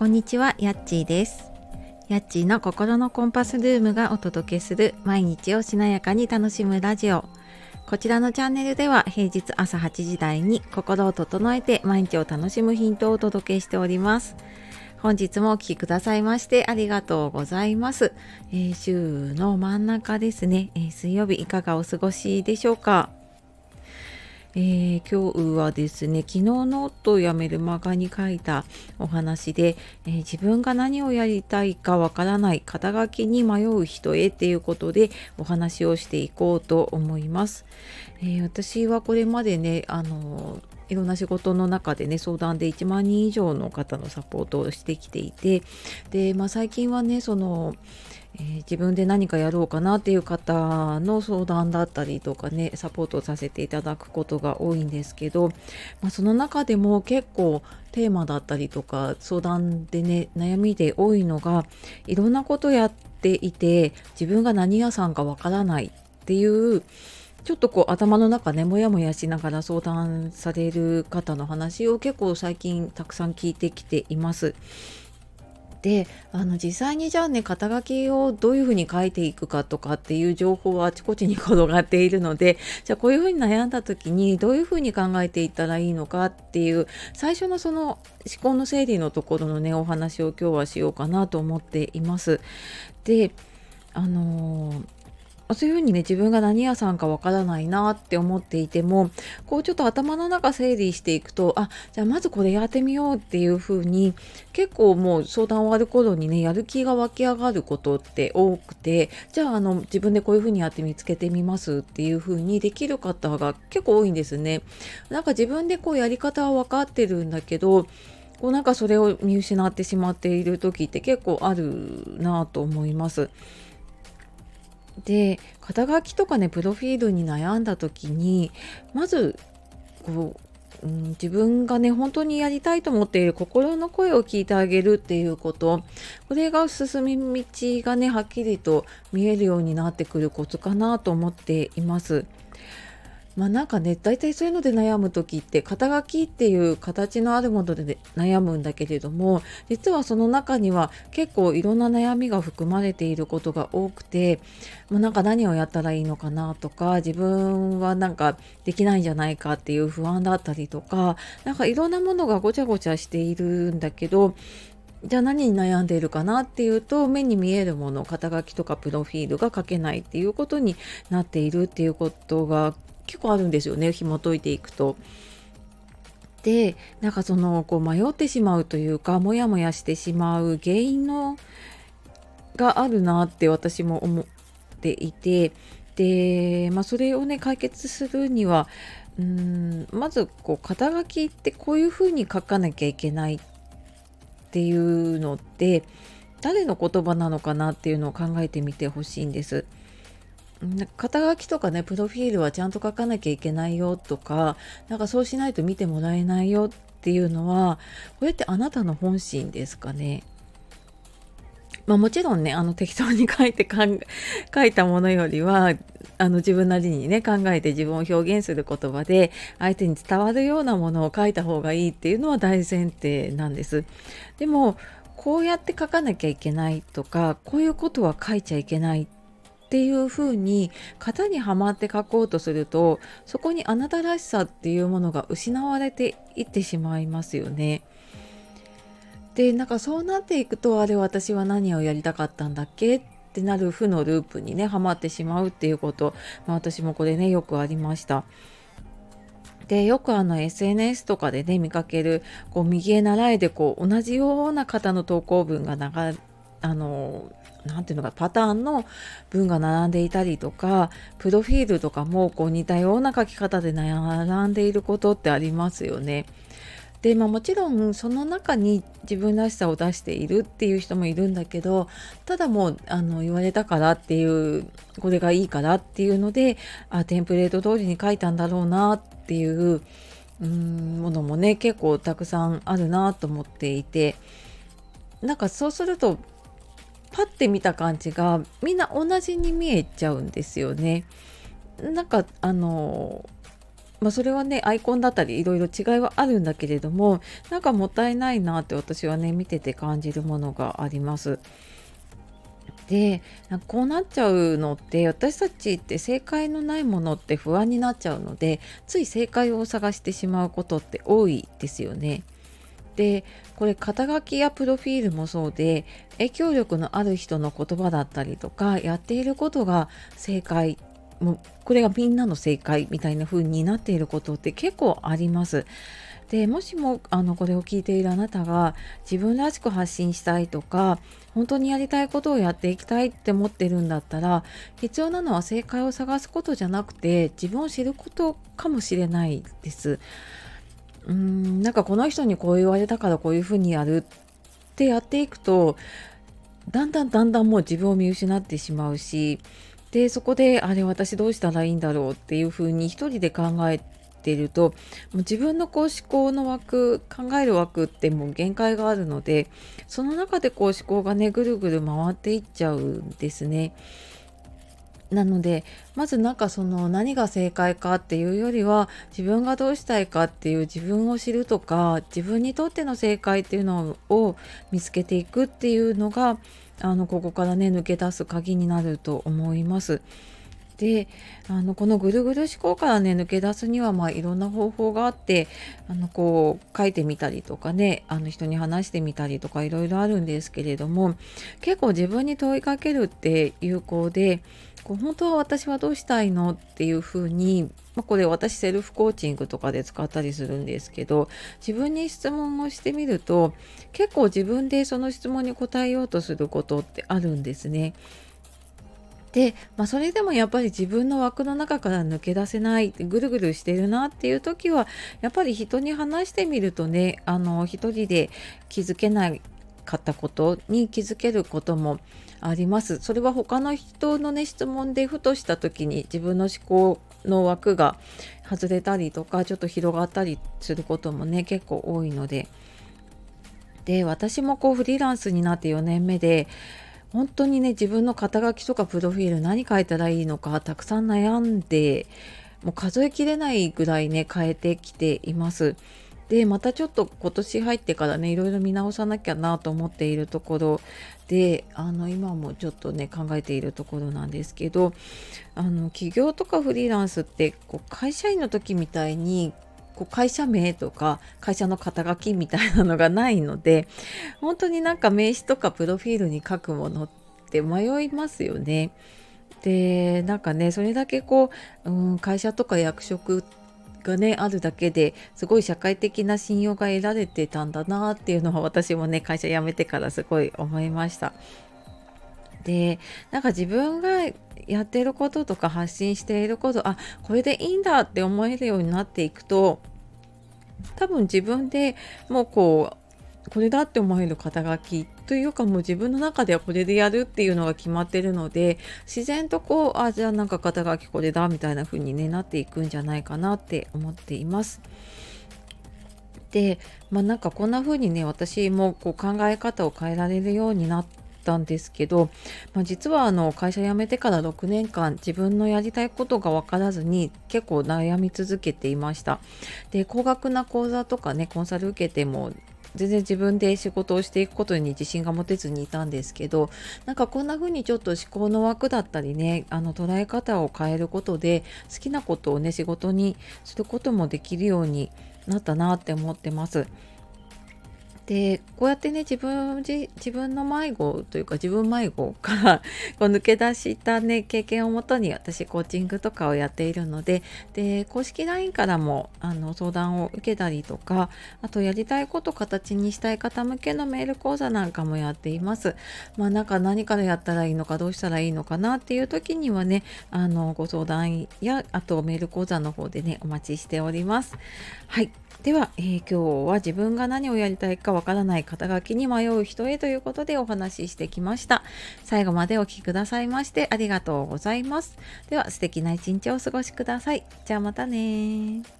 こんにちは、やっちーです。やっちーの心のコンパスルームがお届けする毎日をしなやかに楽しむラジオ。こちらのチャンネルでは平日朝8時台に心を整えて毎日を楽しむヒントをお届けしております。本日もお聴きくださいましてありがとうございます。えー週の真ん中ですね、えー水曜日いかがお過ごしでしょうか？えー今日はですね昨日ノートをやめるマガに書いたお話で、えー自分が何をやりたいかわからない肩書きに迷う人へっていうことでお話をしていこうと思います。えー私はこれまでねあのいろんな仕事の中でね相談で1万人以上の方のサポートをしてきていてで、まあ、最近はねそのえー自分で何かやろうかなっていう方の相談だったりとかねサポートさせていただくことが多いんですけど、まあ、その中でも結構テーマだったりとか相談でね悩みで多いのがいろんなことやっていて自分が何屋さんかわからないっていうちょっとこう頭の中ねモヤモヤしながら相談される方の話を結構最近たくさん聞いてきています。であの実際にじゃあね肩書きをどういうふうに書いていくかとかっていう情報はあちこちに転がっているので じゃあこういうふうに悩んだ時にどういうふうに考えていったらいいのかっていう最初のその思考の整理のところのねお話を今日はしようかなと思っています。であのーそういうふうにね自分が何屋さんかわからないなって思っていてもこうちょっと頭の中整理していくとあじゃあまずこれやってみようっていうふうに結構もう相談終わる頃にねやる気が湧き上がることって多くてじゃああの自分でこういうふうにやって見つけてみますっていうふうにできる方が結構多いんですね。なんか自分でこうやり方は分かってるんだけどこうなんかそれを見失ってしまっている時って結構あるなと思います。で肩書きとかねプロフィールに悩んだ時にまずこう、うん、自分がね本当にやりたいと思っている心の声を聞いてあげるっていうことこれが進み道がねはっきりと見えるようになってくるコツかなと思っています。まあなんかね大体そういうので悩む時って肩書きっていう形のあるもので悩むんだけれども実はその中には結構いろんな悩みが含まれていることが多くてもうなんか何をやったらいいのかなとか自分はなんかできないんじゃないかっていう不安だったりとかなんかいろんなものがごちゃごちゃしているんだけどじゃあ何に悩んでいるかなっていうと目に見えるもの肩書きとかプロフィールが書けないっていうことになっているっていうことが結構あるんですよね紐解いていくと。でなんかそのこう迷ってしまうというかモヤモヤしてしまう原因のがあるなって私も思っていてで、まあ、それをね解決するにはうーんまずこう肩書きってこういうふうに書かなきゃいけないっていうのって誰の言葉なのかなっていうのを考えてみてほしいんです。肩書きとかねプロフィールはちゃんと書かなきゃいけないよとかなんかそうしないと見てもらえないよっていうのはこれってあなたの本心ですかね？まあもちろんねあの適当に書いて 書いたものよりはあの自分なりにね考えて自分を表現する言葉で相手に伝わるようなものを書いた方がいいっていうのは大前提なんです。でもこうやって書かなきゃいけないとかこういうことは書いちゃいけないっっていうふうに型にはまって書こうとするとそこにあなたらしさっていうものが失われていってしまいますよね。でなんかそうなっていくとあれ私は何をやりたかったんだっけってなる負のループにねはまってしまうっていうこと、まあ、私もこれねよくありました。でよくあの SNS とかでね見かけるこう右へ習えでこう同じような方の投稿文が流あのなんていうのかパターンの文が並んでいたりとかプロフィールとかもこう似たような書き方で並んでいることってありますよね。でまあ、もちろんその中に自分らしさを出しているっていう人もいるんだけどただもうあの言われたからっていうこれがいいからっていうのであテンプレート通りに書いたんだろうなっていううんものもね結構たくさんあるなと思っていてなんかそうするとパッて見た感じがみんな同じに見えちゃうんですよね。なんかあのまあ、それはねアイコンだったりいろいろ違いはあるんだけれどもなんかもったいないなって私はね見てて感じるものがあります。でこうなっちゃうのって私たちって正解のないものって不安になっちゃうのでつい正解を探してしまうことって多いですよね。でこれ肩書きやプロフィールもそうで影響力のある人の言葉だったりとかやっていることが正解もうこれがみんなの正解みたいな風になっていることって結構あります。でもしもあのこれを聞いているあなたが自分らしく発信したいとか本当にやりたいことをやっていきたいって思ってるんだったら必要なのは正解を探すことじゃなくて自分を知ることかもしれないです。うーんなんかこの人にこう言われたからこういうふうにやるってやっていくとだんだんだんだんもう自分を見失ってしまうしでそこであれ私どうしたらいいんだろうっていうふうに一人で考えてるともう自分のこう思考の枠考える枠ってもう限界があるのでその中でこう思考がねぐるぐる回っていっちゃうんですね。なのでまずなんかその何が正解かっていうよりは自分がどうしたいかっていう自分を知るとか自分にとっての正解っていうのを見つけていくっていうのがあのここからね抜け出す鍵になると思います。であのこのぐるぐる思考からね抜け出すにはまあいろんな方法があってあのこう書いてみたりとかねあの人に話してみたりとかいろいろあるんですけれども結構自分に問いかけるって有効でこう本当は私はどうしたいのっていうふうに、まあ、これ私セルフコーチングとかで使ったりするんですけど自分に質問をしてみると結構自分でその質問に答えようとすることってあるんですね。で、まあ、それでもやっぱり自分の枠の中から抜け出せないぐるぐるしてるなっていう時はやっぱり人に話してみるとねあの一人で気づけないかったことに気づけることもあります。それは他の人のね質問でふとした時に自分の思考の枠が外れたりとかちょっと広がったりすることもね結構多いので。で私もこうフリーランスになって4年目で本当にね自分の肩書きとかプロフィール何書いたらいいのかたくさん悩んでもう数えきれないぐらいね変えてきています。でまたちょっと今年入ってからねいろいろ見直さなきゃなと思っているところであの今もちょっとね考えているところなんですけどあの起業とかフリーランスってこう会社員の時みたいにこう会社名とか会社の肩書きみたいなのがないので本当になんか名刺とかプロフィールに書くものって迷いますよね。でなんかねそれだけこう、うん、会社とか役職がねあるだけですごい社会的な信用が得られてたんだなっていうのは私もね会社辞めてからすごい思いました。でなんか自分がやってることとか発信していることあこれでいいんだって思えるようになっていくと多分自分でもうこうこれだって思える肩書きというかもう自分の中ではこれでやるっていうのが決まってるので自然とこうあじゃあなんか肩書きこれだみたいな風にねなっていくんじゃないかなって思っています。でまあなんかこんな風にね私もこう考え方を変えられるようになったんですけど、まあ、実はあの会社辞めてから6年間自分のやりたいことが分からずに結構悩み続けていました。で高額な講座とかねコンサル受けても全然自分で仕事をしていくことに自信が持てずにいたんですけどなんかこんな風にちょっと思考の枠だったりねあの捉え方を変えることで好きなことをね仕事にすることもできるようになったなって思ってます。でこうやってね自分自分の迷子というか自分迷子から こう抜け出したね経験をもとに私コーチングとかをやっているのでで公式 LINE からもあの相談を受けたりとかあとやりたいこと形にしたい方向けのメール講座なんかもやっています。まあなんか何からやったらいいのかどうしたらいいのかなっていう時にはねあのご相談やあとメール講座の方でねお待ちしております。はいでは、えー、今日は自分が何をやりたいかわからない肩書きに迷う人へということでお話ししてきました。最後までお聴きくださいましてありがとうございます。では素敵な一日をお過ごしください。じゃあまたね